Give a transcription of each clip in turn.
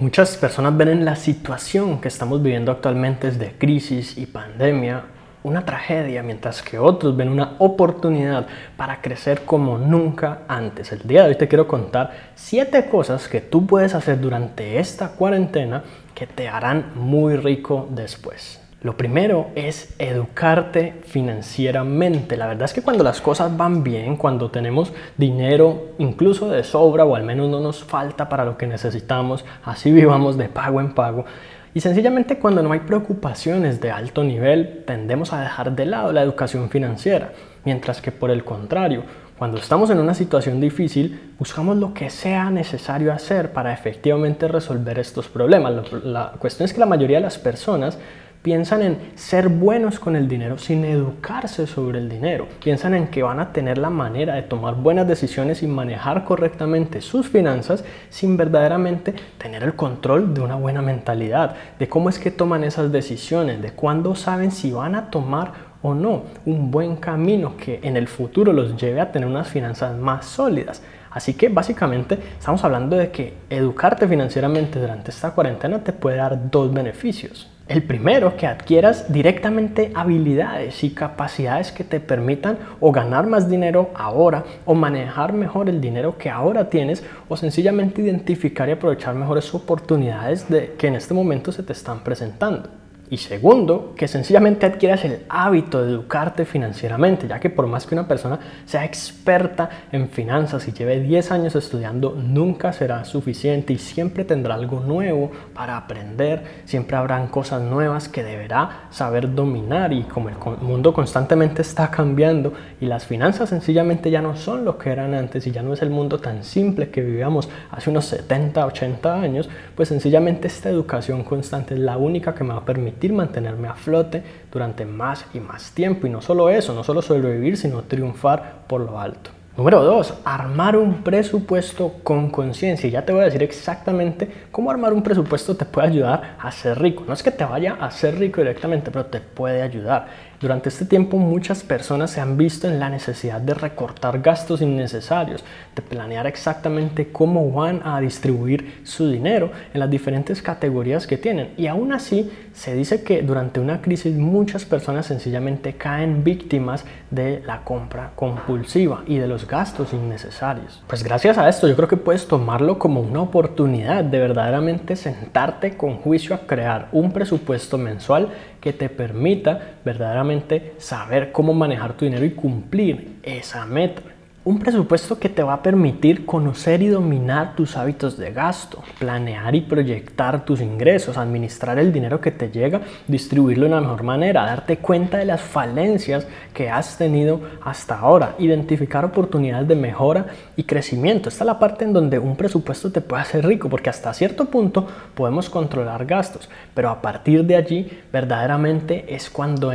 Muchas personas ven en la situación que estamos viviendo actualmente de crisis y pandemia una tragedia, mientras que otros ven una oportunidad para crecer como nunca antes. El día de hoy te quiero contar siete cosas que tú puedes hacer durante esta cuarentena que te harán muy rico después. Lo primero es educarte financieramente. La verdad es que cuando las cosas van bien, cuando tenemos dinero incluso de sobra o al menos no nos falta para lo que necesitamos, así vivamos de pago en pago, y sencillamente cuando no hay preocupaciones de alto nivel, tendemos a dejar de lado la educación financiera, mientras que por el contrario, cuando estamos en una situación difícil, buscamos lo que sea necesario hacer para efectivamente resolver estos problemas. La cuestión es que la mayoría de las personas Piensan en ser buenos con el dinero sin educarse sobre el dinero. Piensan en que van a tener la manera de tomar buenas decisiones y manejar correctamente sus finanzas sin verdaderamente tener el control de una buena mentalidad, de cómo es que toman esas decisiones, de cuándo saben si van a tomar o no un buen camino que en el futuro los lleve a tener unas finanzas más sólidas. Así que básicamente estamos hablando de que educarte financieramente durante esta cuarentena te puede dar dos beneficios. El primero, que adquieras directamente habilidades y capacidades que te permitan o ganar más dinero ahora o manejar mejor el dinero que ahora tienes o sencillamente identificar y aprovechar mejores oportunidades de, que en este momento se te están presentando. Y segundo, que sencillamente adquieras el hábito de educarte financieramente, ya que por más que una persona sea experta en finanzas y lleve 10 años estudiando, nunca será suficiente y siempre tendrá algo nuevo para aprender, siempre habrán cosas nuevas que deberá saber dominar. Y como el mundo constantemente está cambiando y las finanzas sencillamente ya no son lo que eran antes y ya no es el mundo tan simple que vivíamos hace unos 70, 80 años, pues sencillamente esta educación constante es la única que me va a permitir mantenerme a flote durante más y más tiempo. Y no solo eso, no solo sobrevivir, sino triunfar por lo alto. Número dos, armar un presupuesto con conciencia. Ya te voy a decir exactamente cómo armar un presupuesto te puede ayudar a ser rico. No es que te vaya a ser rico directamente, pero te puede ayudar. Durante este tiempo muchas personas se han visto en la necesidad de recortar gastos innecesarios, de planear exactamente cómo van a distribuir su dinero en las diferentes categorías que tienen. Y aún así se dice que durante una crisis muchas personas sencillamente caen víctimas de la compra compulsiva y de los gastos innecesarios. Pues gracias a esto yo creo que puedes tomarlo como una oportunidad de verdaderamente sentarte con juicio a crear un presupuesto mensual que te permita verdaderamente saber cómo manejar tu dinero y cumplir esa meta. Un presupuesto que te va a permitir conocer y dominar tus hábitos de gasto, planear y proyectar tus ingresos, administrar el dinero que te llega, distribuirlo de una mejor manera, darte cuenta de las falencias que has tenido hasta ahora, identificar oportunidades de mejora y crecimiento. Esta es la parte en donde un presupuesto te puede hacer rico, porque hasta cierto punto podemos controlar gastos, pero a partir de allí verdaderamente es cuando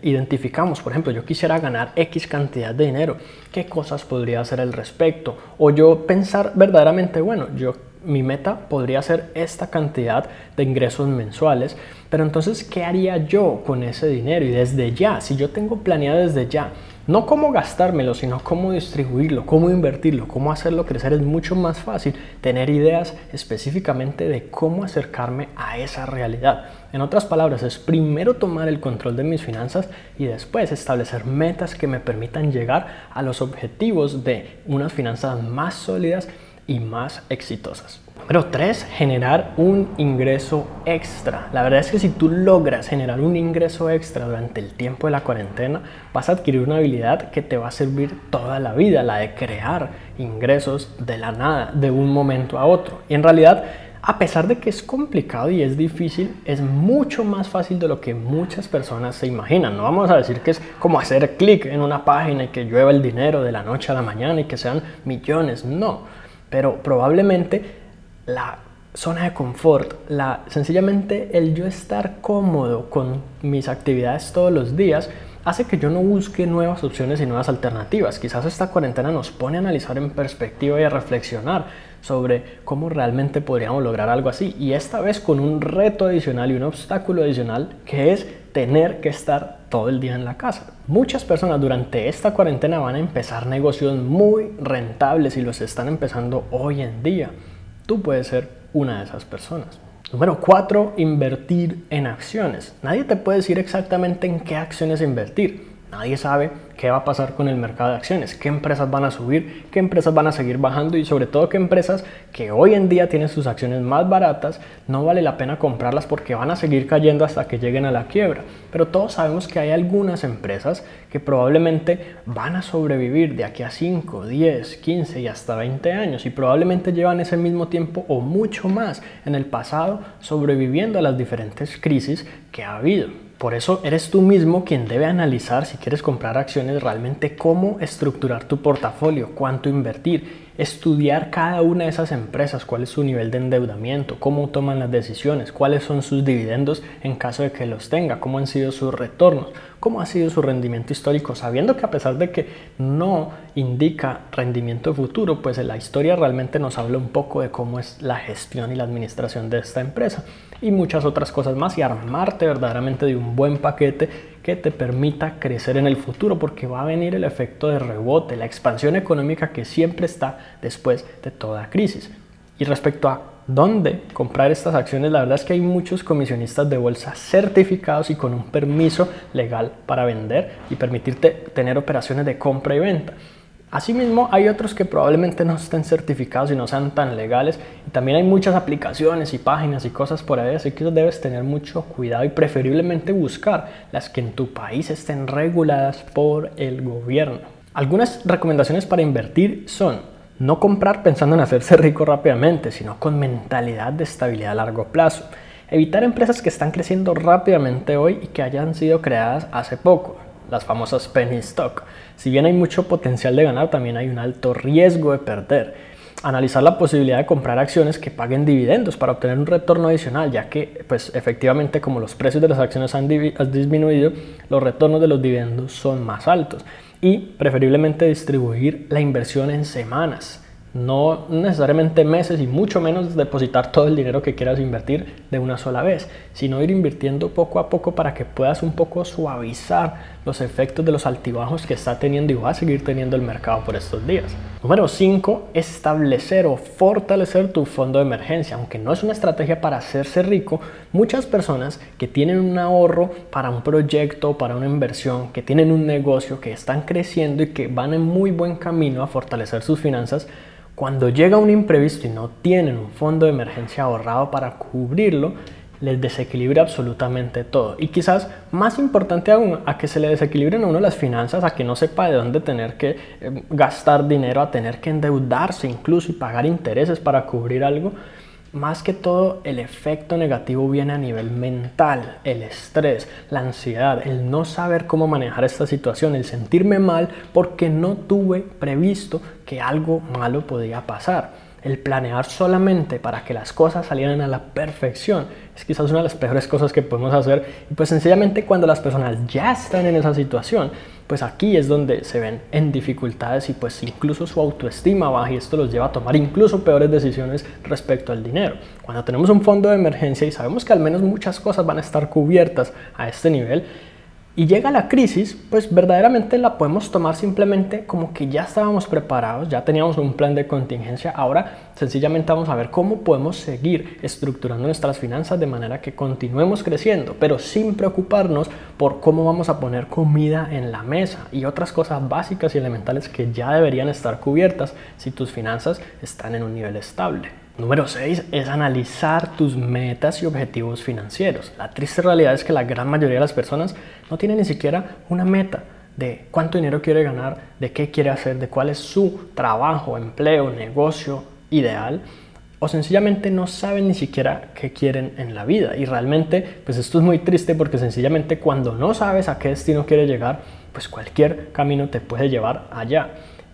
identificamos, por ejemplo, yo quisiera ganar X cantidad de dinero, ¿qué cosas podría hacer al respecto? O yo pensar verdaderamente, bueno, yo mi meta podría ser esta cantidad de ingresos mensuales, pero entonces, ¿qué haría yo con ese dinero? Y desde ya, si yo tengo planeado desde ya, no cómo gastármelo, sino cómo distribuirlo, cómo invertirlo, cómo hacerlo crecer, es mucho más fácil tener ideas específicamente de cómo acercarme a esa realidad. En otras palabras, es primero tomar el control de mis finanzas y después establecer metas que me permitan llegar a los objetivos de unas finanzas más sólidas y más exitosas. Número 3, generar un ingreso extra. La verdad es que si tú logras generar un ingreso extra durante el tiempo de la cuarentena, vas a adquirir una habilidad que te va a servir toda la vida, la de crear ingresos de la nada, de un momento a otro. Y en realidad, a pesar de que es complicado y es difícil, es mucho más fácil de lo que muchas personas se imaginan. No vamos a decir que es como hacer clic en una página y que llueva el dinero de la noche a la mañana y que sean millones. No, pero probablemente la zona de confort, la, sencillamente el yo estar cómodo con mis actividades todos los días, hace que yo no busque nuevas opciones y nuevas alternativas. Quizás esta cuarentena nos pone a analizar en perspectiva y a reflexionar sobre cómo realmente podríamos lograr algo así. Y esta vez con un reto adicional y un obstáculo adicional que es tener que estar todo el día en la casa. Muchas personas durante esta cuarentena van a empezar negocios muy rentables y los están empezando hoy en día. Tú puedes ser una de esas personas. Número 4. Invertir en acciones. Nadie te puede decir exactamente en qué acciones invertir. Nadie sabe qué va a pasar con el mercado de acciones, qué empresas van a subir, qué empresas van a seguir bajando y sobre todo qué empresas que hoy en día tienen sus acciones más baratas, no vale la pena comprarlas porque van a seguir cayendo hasta que lleguen a la quiebra. Pero todos sabemos que hay algunas empresas que probablemente van a sobrevivir de aquí a 5, 10, 15 y hasta 20 años y probablemente llevan ese mismo tiempo o mucho más en el pasado sobreviviendo a las diferentes crisis que ha habido. Por eso eres tú mismo quien debe analizar si quieres comprar acciones realmente cómo estructurar tu portafolio, cuánto invertir, estudiar cada una de esas empresas, cuál es su nivel de endeudamiento, cómo toman las decisiones, cuáles son sus dividendos en caso de que los tenga, cómo han sido sus retornos, cómo ha sido su rendimiento histórico, sabiendo que a pesar de que no indica rendimiento futuro, pues la historia realmente nos habla un poco de cómo es la gestión y la administración de esta empresa y muchas otras cosas más y armarte verdaderamente de un buen paquete que te permita crecer en el futuro porque va a venir el efecto de rebote, la expansión económica que siempre está después de toda crisis. Y respecto a dónde comprar estas acciones, la verdad es que hay muchos comisionistas de bolsa certificados y con un permiso legal para vender y permitirte tener operaciones de compra y venta. Asimismo, hay otros que probablemente no estén certificados y no sean tan legales. Y también hay muchas aplicaciones y páginas y cosas por ahí, así que debes tener mucho cuidado y preferiblemente buscar las que en tu país estén reguladas por el gobierno. Algunas recomendaciones para invertir son no comprar pensando en hacerse rico rápidamente, sino con mentalidad de estabilidad a largo plazo. Evitar empresas que están creciendo rápidamente hoy y que hayan sido creadas hace poco las famosas penny stock. Si bien hay mucho potencial de ganar, también hay un alto riesgo de perder. Analizar la posibilidad de comprar acciones que paguen dividendos para obtener un retorno adicional, ya que pues efectivamente como los precios de las acciones han, han disminuido, los retornos de los dividendos son más altos. Y preferiblemente distribuir la inversión en semanas no necesariamente meses y mucho menos depositar todo el dinero que quieras invertir de una sola vez, sino ir invirtiendo poco a poco para que puedas un poco suavizar los efectos de los altibajos que está teniendo y va a seguir teniendo el mercado por estos días. Número 5. Establecer o fortalecer tu fondo de emergencia. Aunque no es una estrategia para hacerse rico, muchas personas que tienen un ahorro para un proyecto, para una inversión, que tienen un negocio, que están creciendo y que van en muy buen camino a fortalecer sus finanzas, cuando llega un imprevisto y no tienen un fondo de emergencia ahorrado para cubrirlo, les desequilibra absolutamente todo. Y quizás más importante aún, a que se le desequilibren a uno las finanzas, a que no sepa de dónde tener que eh, gastar dinero, a tener que endeudarse incluso y pagar intereses para cubrir algo, más que todo el efecto negativo viene a nivel mental, el estrés, la ansiedad, el no saber cómo manejar esta situación, el sentirme mal porque no tuve previsto que algo malo podía pasar. El planear solamente para que las cosas salieran a la perfección es quizás una de las peores cosas que podemos hacer. Pues sencillamente cuando las personas ya están en esa situación, pues aquí es donde se ven en dificultades y pues incluso su autoestima baja y esto los lleva a tomar incluso peores decisiones respecto al dinero. Cuando tenemos un fondo de emergencia y sabemos que al menos muchas cosas van a estar cubiertas a este nivel, y llega la crisis, pues verdaderamente la podemos tomar simplemente como que ya estábamos preparados, ya teníamos un plan de contingencia, ahora sencillamente vamos a ver cómo podemos seguir estructurando nuestras finanzas de manera que continuemos creciendo, pero sin preocuparnos por cómo vamos a poner comida en la mesa y otras cosas básicas y elementales que ya deberían estar cubiertas si tus finanzas están en un nivel estable. Número 6 es analizar tus metas y objetivos financieros. La triste realidad es que la gran mayoría de las personas no tienen ni siquiera una meta de cuánto dinero quiere ganar, de qué quiere hacer, de cuál es su trabajo, empleo, negocio ideal o sencillamente no saben ni siquiera qué quieren en la vida. Y realmente, pues esto es muy triste porque sencillamente cuando no sabes a qué destino quiere llegar, pues cualquier camino te puede llevar allá.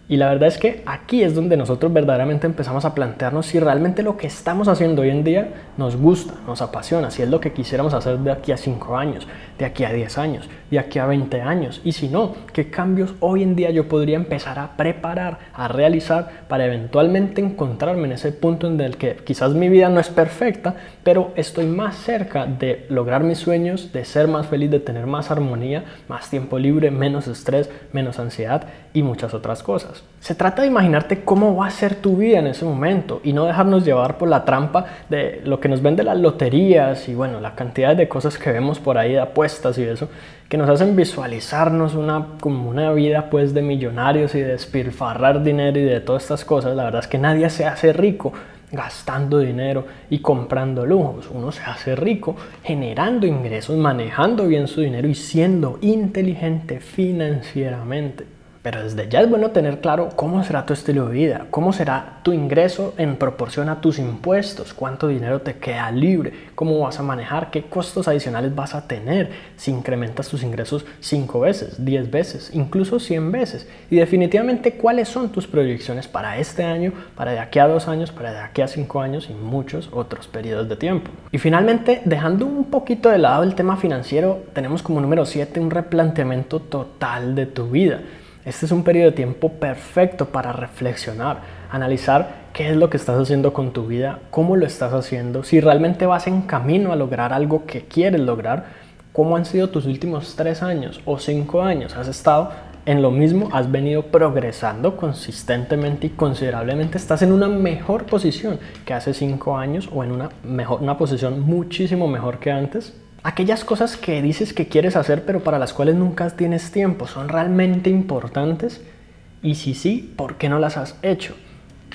Y la verdad es que aquí es donde nosotros verdaderamente empezamos a plantearnos si realmente lo que estamos haciendo hoy en día nos gusta, nos apasiona, si es lo que quisiéramos hacer de aquí a 5 años, de aquí a 10 años, de aquí a 20 años. Y si no, qué cambios hoy en día yo podría empezar a preparar, a realizar para eventualmente encontrarme en ese punto en el que quizás mi vida no es perfecta, pero estoy más cerca de lograr mis sueños, de ser más feliz, de tener más armonía, más tiempo libre, menos estrés, menos ansiedad y muchas otras cosas. Se trata de imaginarte cómo va a ser tu vida en ese momento y no dejarnos llevar por la trampa de lo que nos vende las loterías y bueno, la cantidad de cosas que vemos por ahí de apuestas y eso, que nos hacen visualizarnos una, como una vida pues de millonarios y de despilfarrar dinero y de todas estas cosas. La verdad es que nadie se hace rico gastando dinero y comprando lujos. Uno se hace rico generando ingresos, manejando bien su dinero y siendo inteligente financieramente. Pero desde ya es bueno tener claro cómo será tu estilo de vida, cómo será tu ingreso en proporción a tus impuestos, cuánto dinero te queda libre, cómo vas a manejar, qué costos adicionales vas a tener si incrementas tus ingresos 5 veces, 10 veces, incluso 100 veces. Y definitivamente cuáles son tus proyecciones para este año, para de aquí a dos años, para de aquí a cinco años y muchos otros periodos de tiempo. Y finalmente, dejando un poquito de lado el tema financiero, tenemos como número 7 un replanteamiento total de tu vida. Este es un periodo de tiempo perfecto para reflexionar, analizar qué es lo que estás haciendo con tu vida, cómo lo estás haciendo, si realmente vas en camino a lograr algo que quieres lograr, cómo han sido tus últimos tres años o cinco años. ¿Has estado en lo mismo? ¿Has venido progresando consistentemente y considerablemente? ¿Estás en una mejor posición que hace cinco años o en una, mejor, una posición muchísimo mejor que antes? Aquellas cosas que dices que quieres hacer pero para las cuales nunca tienes tiempo, ¿son realmente importantes? Y si sí, ¿por qué no las has hecho?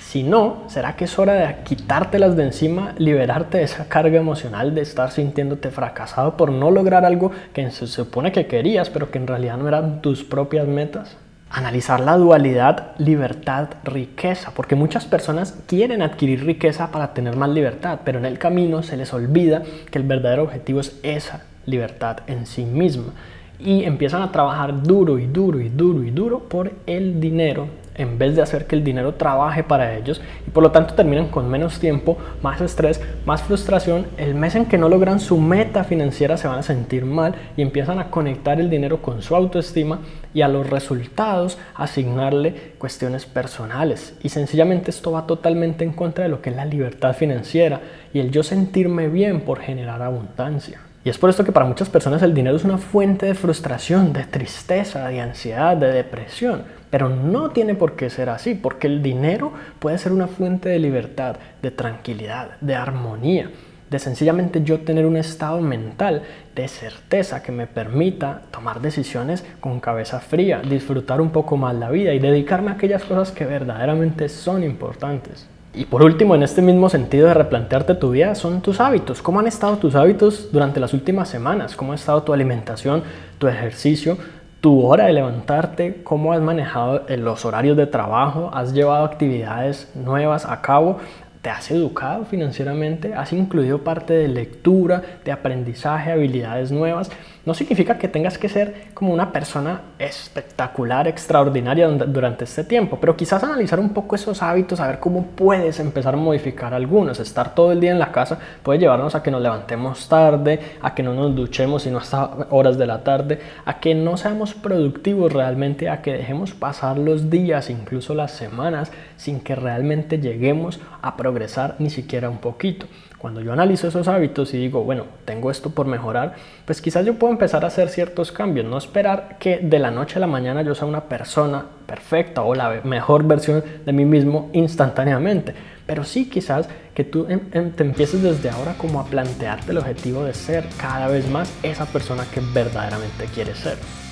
Si no, ¿será que es hora de quitártelas de encima, liberarte de esa carga emocional de estar sintiéndote fracasado por no lograr algo que se supone que querías, pero que en realidad no eran tus propias metas? Analizar la dualidad libertad-riqueza, porque muchas personas quieren adquirir riqueza para tener más libertad, pero en el camino se les olvida que el verdadero objetivo es esa libertad en sí misma. Y empiezan a trabajar duro y duro y duro y duro por el dinero en vez de hacer que el dinero trabaje para ellos y por lo tanto terminan con menos tiempo, más estrés, más frustración. El mes en que no logran su meta financiera se van a sentir mal y empiezan a conectar el dinero con su autoestima y a los resultados asignarle cuestiones personales. Y sencillamente esto va totalmente en contra de lo que es la libertad financiera y el yo sentirme bien por generar abundancia. Y es por esto que para muchas personas el dinero es una fuente de frustración, de tristeza, de ansiedad, de depresión. Pero no tiene por qué ser así, porque el dinero puede ser una fuente de libertad, de tranquilidad, de armonía, de sencillamente yo tener un estado mental de certeza que me permita tomar decisiones con cabeza fría, disfrutar un poco más la vida y dedicarme a aquellas cosas que verdaderamente son importantes. Y por último, en este mismo sentido de replantearte tu vida, son tus hábitos. ¿Cómo han estado tus hábitos durante las últimas semanas? ¿Cómo ha estado tu alimentación, tu ejercicio, tu hora de levantarte? ¿Cómo has manejado los horarios de trabajo? ¿Has llevado actividades nuevas a cabo? ¿Te has educado financieramente? ¿Has incluido parte de lectura, de aprendizaje, habilidades nuevas? No significa que tengas que ser como una persona espectacular, extraordinaria durante este tiempo, pero quizás analizar un poco esos hábitos, a ver cómo puedes empezar a modificar algunos. Estar todo el día en la casa puede llevarnos a que nos levantemos tarde, a que no nos duchemos sino hasta horas de la tarde, a que no seamos productivos realmente, a que dejemos pasar los días, incluso las semanas, sin que realmente lleguemos a progresar ni siquiera un poquito. Cuando yo analizo esos hábitos y digo, bueno, tengo esto por mejorar, pues quizás yo puedo empezar a hacer ciertos cambios, no esperar que de la noche a la mañana yo sea una persona perfecta o la mejor versión de mí mismo instantáneamente, pero sí quizás que tú em, em, te empieces desde ahora como a plantearte el objetivo de ser cada vez más esa persona que verdaderamente quieres ser.